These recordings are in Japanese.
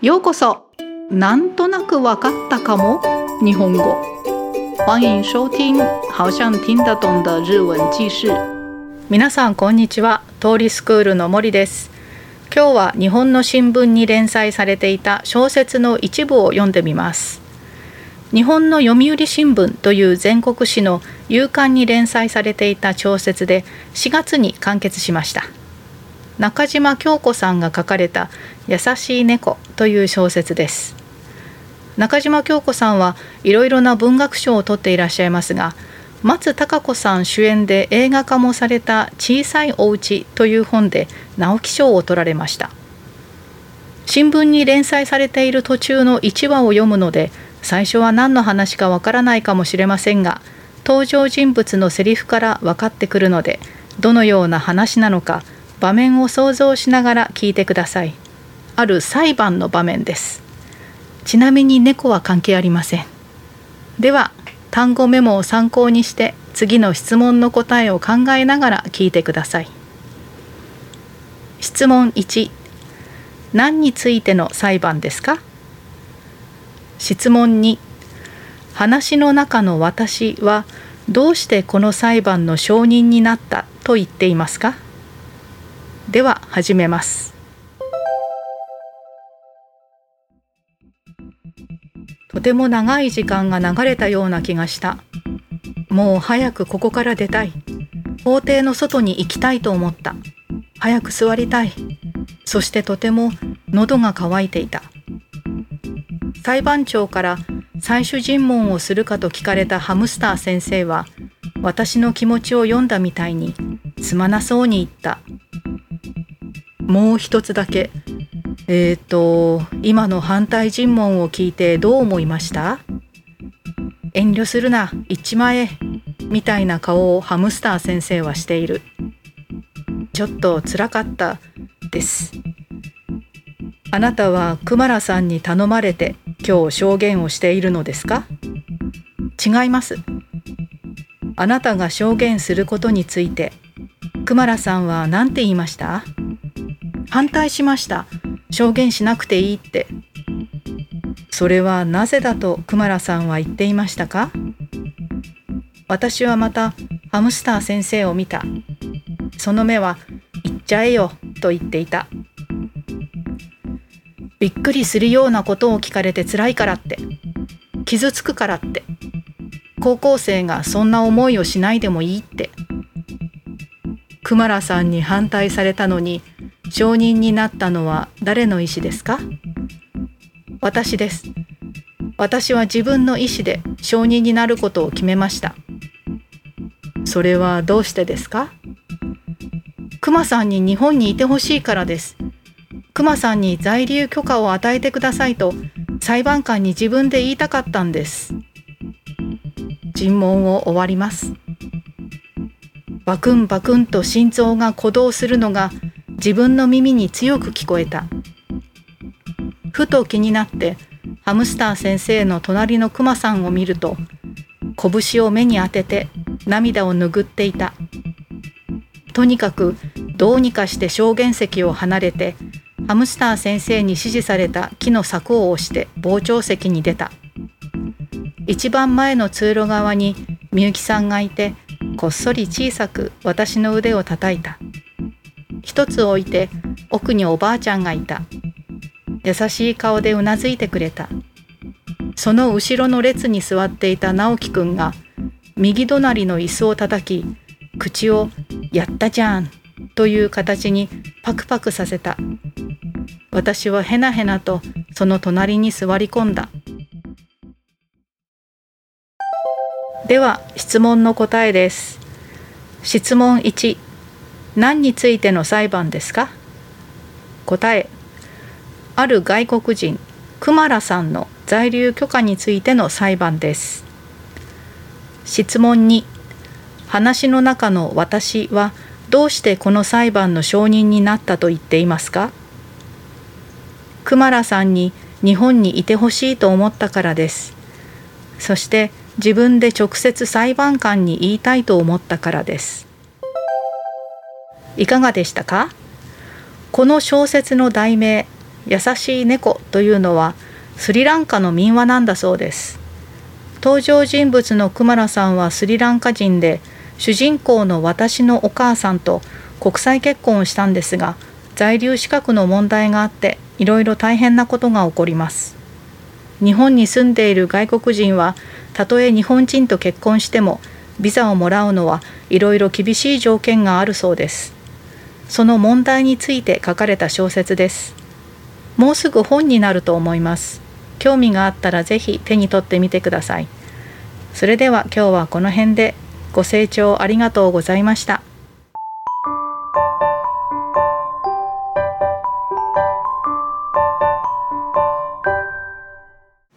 ようこそ。なんとなくわかったかも。日本語。欢迎收听好像听得懂的日文記事皆さんこんにちは。通りスクールの森です。今日は日本の新聞に連載されていた小説の一部を読んでみます。日本の読売新聞という全国紙の夕刊に連載されていた小説で4月に完結しました。中島京子さんが書かれた優しい猫という小説です。中島京子さんはいろいろな文学賞を取っていらっしゃいますが松たか子さん主演で映画化もされた小さいお家という本で直木賞を取られました。新聞に連載されている途中の1話を読むので最初は何の話かわからないかもしれませんが登場人物のセリフから分かってくるのでどのような話なのか場面を想像しながら聞いてください。ある裁判の場面です。ちなみに猫は関係ありません。では単語メモを参考にして次の質問の答えを考えながら聞いてください。質問1何についての裁判ですか？質問2話の中の私はどうしてこの裁判の証人になったと言っていますか？では始めます。とても長い時間が流れたような気がした。もう早くここから出たい。法廷の外に行きたいと思った。早く座りたい。そしてとても喉が渇いていた。裁判長から最終尋問をするかと聞かれたハムスター先生は私の気持ちを読んだみたいにすまなそうに言った。もう一つだけ。えっ、ー、と、今の反対尋問を聞いてどう思いました？遠慮するな、一まえ、みたいな顔をハムスター先生はしている。ちょっとつらかったです。あなたはクマラさんに頼まれて今日証言をしているのですか？違います。あなたが証言することについてクマラさんは何て言いました？反対しました。証言しなくていいって。それはなぜだとクマラさんは言っていましたか？私はまたハムスター先生を見た。その目は言っちゃえよと言っていた。びっくりするようなことを聞かれて辛いからって。傷つくからって。高校生がそんな思いをしないでもいいって。クマラさんに反対されたのに承認になったのは誰の意思ですか？私です。私は自分の意思で承認になることを決めました。それはどうしてですか？クマさんに日本にいてほしいからです。クマさんに在留許可を与えてくださいと裁判官に自分で言いたかったんです。尋問を終わります。バクンバクンと心臓が鼓動するのが自分の耳に強く聞こえた。ふと気になってハムスター先生の隣のクマさんを見ると拳を目に当てて涙を拭っていた。とにかくどうにかして証言席を離れてハムスター先生に指示された木の柵を押して傍聴席に出た。一番前の通路側にみゆきさんがいてこっそり小さく私の腕を叩いた。一つ置いて奥におばあちゃんがいた。優しい顔でうなずいてくれた。その後ろの列に座っていた直樹くんが右隣の椅子を叩き、口をやったじゃんという形にパクパクさせた。私はへなへなとその隣に座り込んだ。では質問の答えです。質問1何についての裁判ですか？答えある外国人クマラさんの在留許可についての裁判です。質問2話の中の私はどうしてこの裁判の証人になったと言っていますか？クマラさんに日本にいてほしいと思ったからです。そして自分で直接裁判官に言いたいと思ったからです。いかがでしたか？この小説の題名「優しい猫というのはスリランカの民話なんだそうです。登場人物のクマラさんはスリランカ人で主人公の私のお母さんと国際結婚をしたんですが在留資格の問題があっていろいろ大変なことが起こります。日本に住んでいる外国人はたとえ日本人と結婚してもビザをもらうのはいろいろ厳しい条件があるそうです。その問題について書かれた小説です。もうすぐ本になると思います。興味があったらぜひ手に取ってみてください。それでは今日はこの辺で。ご清聴ありがとうございました。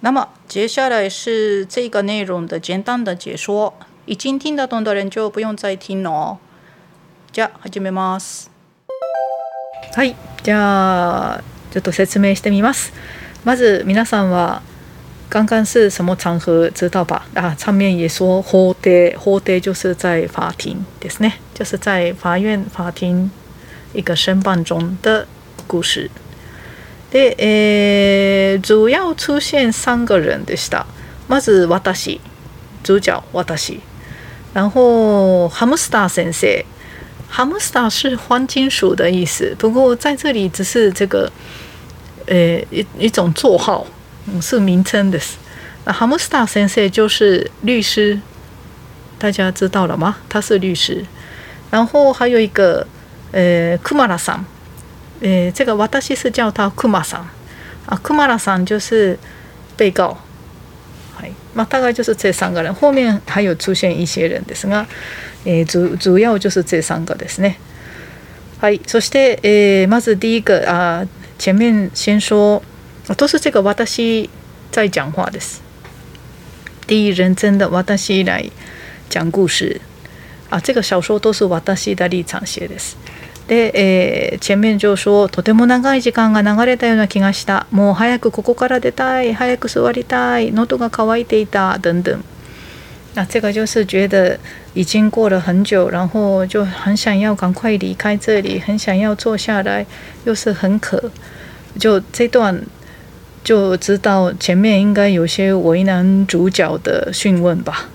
那么接下来是这个内容的简单的解说，已经听得懂的人就不用再听了哦。じゃあ始めます。はい、じゃあちょっと説明してみます。まず皆さんは刚刚是什么场合知道吧？啊，上面也说法廷，法廷就是在法庭ですね，就是在法院法庭一个申办中的故事。で、えー、主要出现三个人でした。まず私、主角私。然后ハムスター先生，ハムスター是黄金鼠的意思，不过在这里只是这个，呃，一一种座号，是名称的。那ハムスター先生就是律师，大家知道了吗？他是律师。然后还有一个，呃，クマラさん。诶，这个私是叫他クマさん啊，クマラさん就是被告。 はいまあ、大概就是这三个人，后面还有出现一些人ですが、えー、主主要就是这三个ですね。はい、そして、えー、まず第一个啊，前面先说，都是这个私在讲话です。第一人称的私来讲故事啊，这个小说都是私的立场写です。で、えー、前面上说とても長い時間が流れたような気がした。もう早くここから出たい。早く座りたい。喉が渇いていた。等等。那这个就是觉得已经过了很久，然后就很想要赶快离开这里，很想要坐下来，又是很渴。就这段就知道前面应该有些为难主角的讯问吧。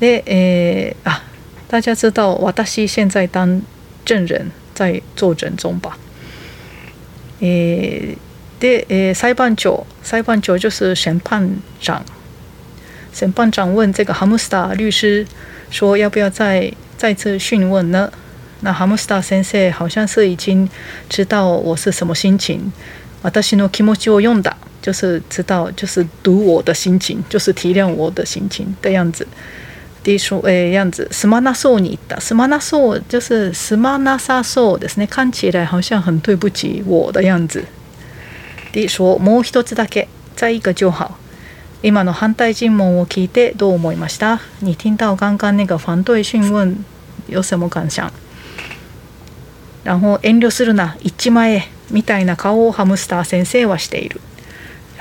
で、えー、啊，大家知道私现在当证人在坐诊中吧。诶，で、诶，裁判長，裁判長就是审判长。审判长问这个哈姆斯塔律师说：“要不要再再次讯问呢？”那哈姆斯塔先生好像是已经知道我是什么心情。私の気持ちを読んだ，就是知道，就是读我的心情，就是体谅我的心情的样子。 的说诶样子，すまなそうに言った。すまなそう就是すまなさそうですね。看起来好像很对不起我的样子。で说もう一つだけ，再一个就好。今の反対尋問を聞いてどう思いました？你听到刚刚那个反对讯问有什么感想然后遠慮するな一ちまえみたいな顔をハムスター先生はしている。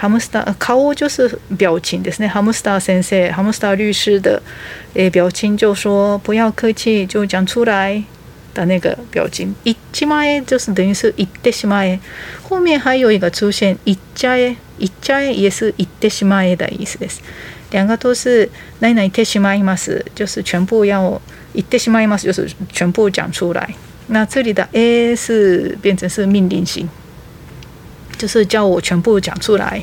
ハムスター顔就是表情ですね。ハムスター先生、ハムスター律師的诶表情就说不要客气，就讲出来的那个表情。一ちまえ就是等于是言ってしまえ。后面还有一个出现言っちゃえ、言っちゃえ也是言ってしまえ的意思です。两个都是何々てしまいます，就是全部要言ってしまいます，就是全部讲出来。那这里的 A 是变成是命令型。就是叫我全部讲出来，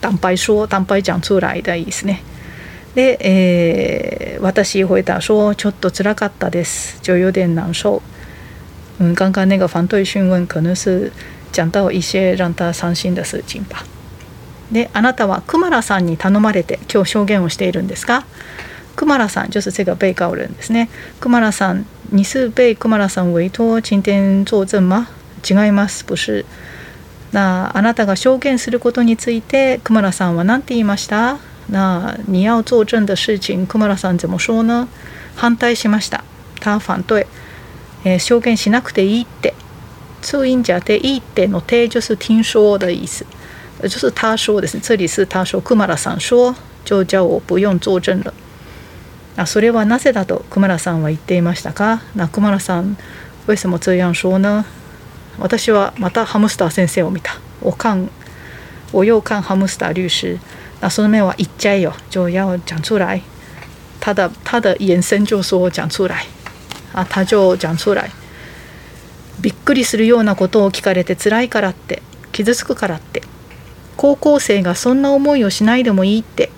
坦白说，坦白讲出来的意思ね。で、えー、私回答说ちょっと辛かったです，就有点难受。嗯，刚刚那个反对讯问可能是讲到一些让他伤心的事情吧。で、あなたはクマラさんに頼まれて今日証言をしているんですか？クマラさん就是这个被告人ですね。クマラさん，你是被クマラさん委托今天作证吗？違います，不是。那あなたが証言することについてクマラさんは何て言いました？那你要作证的事情。クマラさん怎么说呢？反対しました。他反对、えー、証言しなくていいって。注音者でいいっての定就是听说的意思。就是他说的是这里是他说。クマラさん说。就叫我不用作证了。那それはなぜだとクマラさんは言っていましたか？那クマラさん为什么这样说呢？私はまたハムスター先生を見た。我看我又看ハムスター律師。那顺便我一摘哟，就要讲出来。他的他的延伸就说讲出来啊，他就讲出来。びっくりするようなことを聞かれて辛いからって傷つくからって高校生がそんな思いをしないでもいいって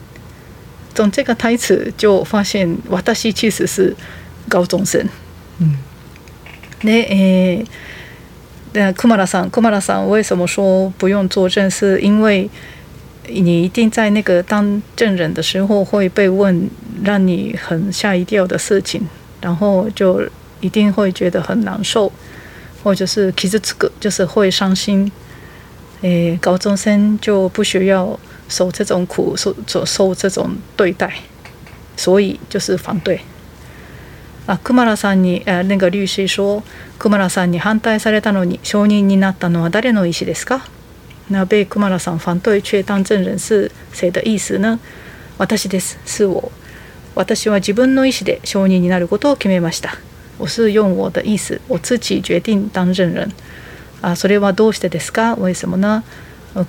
从这个台词就发现私其实是高中生。嗯，那诶，那库马拉桑，库马拉桑为什么说不用作证？是因为你一定在那个当证人的时候会被问让你很吓一跳的事情，然后就一定会觉得很难受，或者是其实这个就是会伤心。诶，高中生就不需要受这种苦，受受受这种对待，所以就是反对。あ、クマラさんに、え那个律師说、クマラさんに反対されたのに承認になったのは誰の意思ですか？那被库马拉桑反对却当证人是谁的意思呢？私です。是我。私は自分の意思で承認になることを決めました。我是用我的意思，我自己决定当证人。あ、それはどうしてですか？为什么呢？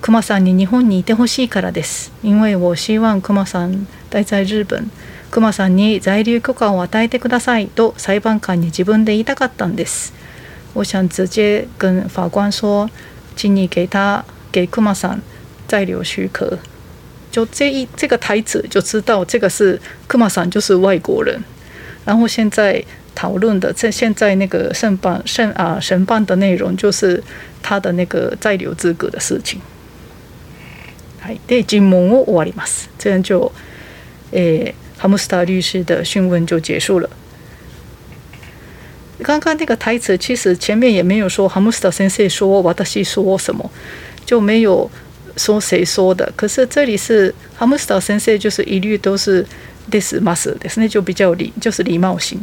クマさんに日本にいてほしいからです。因为我希望クマさん待在日本。クマさんに在留許可を与えてくださいと裁判官に自分で言いたかったんです。我想直接跟法官说，请你给他给库马桑在留许可，就这一这个台词就知道这个是库马桑就是外国人。然后现在讨论的这现在那个审判审啊审判的内容就是他的那个在留资格的事情。はい、で尋問を終わります。这样就，诶，ハムスター律师的讯问就结束了。刚刚那个台词其实前面也没有说ハムスター先生说私说什么。就没有说谁说的，可是这里是哈姆斯塔先生，就是一律都是 this must，那就比较礼，就是礼貌性。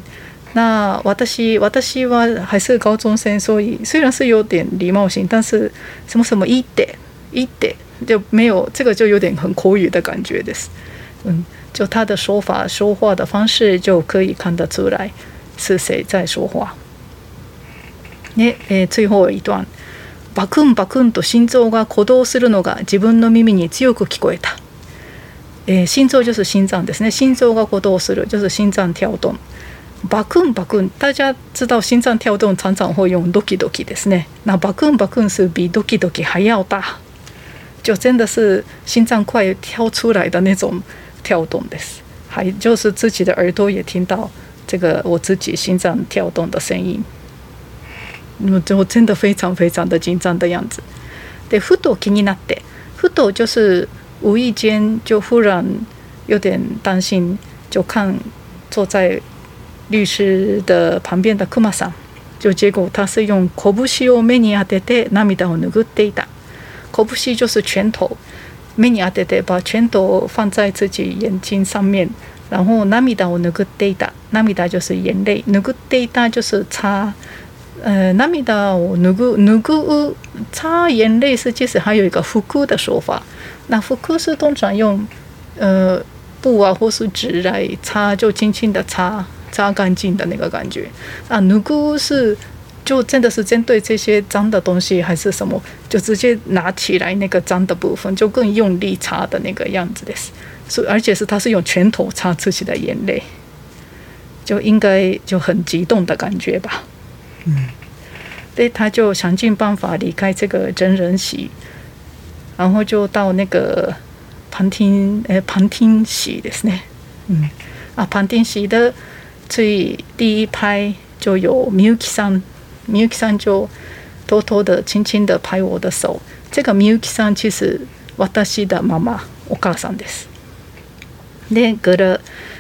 那私私は还是高中生，所以虽然是有点礼貌性，但是什么什么一点一点就没有这个就有点很口语的感觉的。嗯，就他的说法说话的方式就可以看得出来是谁在说话。ね、え最後一段。バクンバクンと心臓が鼓動するのが自分の耳に強く聞こえた。えー、心臓就是心脏ですね。心臓が鼓動する就是心脏跳動。バクンバクン，大家知道心脏跳动常常会用ドキドキですね。那バクンバクン是比ドキドキ还要大，就真的是心脏快跳出来的那种跳动です。还就是自己的耳朵也听到这个我自己心脏跳动的声音。我我真的非常非常的紧张的样子。でふと気になってふと就是无意间就忽然有点担心，就看坐在律师的旁边的クマさん，就结果他是用拳を目に当てて涙を拭っていた。拳就是拳头，目に当てて把拳头放在自己眼睛上面，然后涙を拭っていた。涙就是眼泪，拭っていた就是擦。呃，涙を拭う拭う擦眼泪是其实还有一个拭く的说法。那拭く是通常用呃布啊或是纸来擦，就轻轻的擦擦干净的那个感觉。啊，拭く是 就真的是针对这些脏的东西还是什么，就直接拿起来那个脏的部分，就更用力擦的那个样子的。所以而且是他是用拳头擦自己的眼泪，就应该就很激动的感觉吧。嗯，对，他就想尽办法离开这个真人席，然后就到那个旁听，诶，旁听席的是呢，嗯，啊，旁听席的最第一排就有 Miyuki さん，Miyuki さん就偷偷的、轻轻的拍我的手。这个 Miyuki さん其实私的妈妈，お母さんです。で、隔了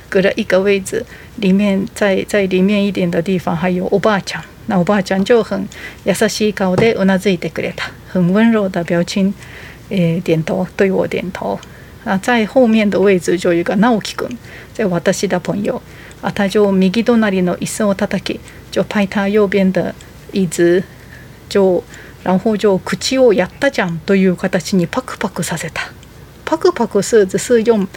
隔了一个位置，里面在在里面一点的地方还有おばあちゃん。那我爸讲就很優しい顔でうなずいてくれた，很温柔的表情，诶，点头对我点头。啊，在后面的位置就有一个直樹君，在私的朋友，啊，他就右隣の椅子を叩き，就拍他右边的椅子，就然后就口をやったじゃんという形にパクパクさせた。パクパク是只是用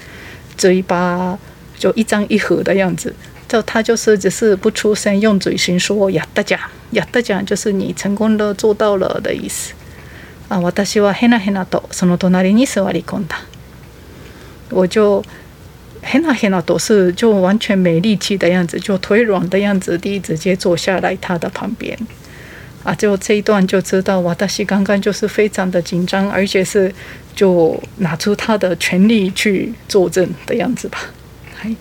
嘴巴就一张一合的样子。就他就是只是不出声，用嘴型说“呀大家”，やったじゃん。就是你成功了做到了的意思あ私はへなへなとその隣に座り込んだ。我就嘿那嘿那都是就完全没力气的样子，就腿软的样子，地直接坐下来他的旁边。啊，就这一段就知道，瓦达西刚刚就是非常的紧张，而且是就拿出他的全力去作证的样子吧。はい。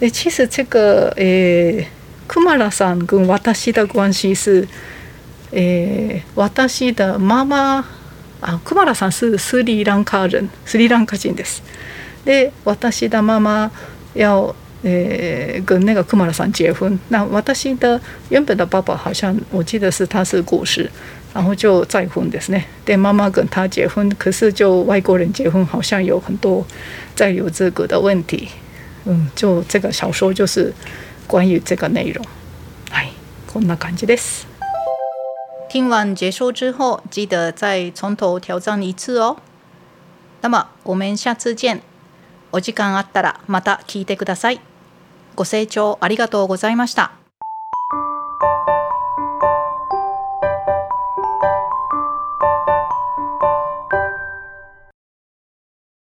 诶，其实这个诶，库马拉さん跟瓦达西的关系是，诶，瓦达西的妈妈啊，库马拉さん是斯里兰卡人，斯里兰卡人です。で私的妈妈要呃跟那个库马拉桑结婚，那私的原本的爸爸好像我记得是他是过世，然后就再婚ですね。对，妈妈跟他结婚，可是就外国人结婚好像有很多再有这个的问题。嗯，就这个小说就是关于这个内容。哎，こんな感じです。听完解说之后，记得再从头挑战一次哦。那么我们下次见。お時間あったらまた聞いてください。ご清聴ありがとうございました。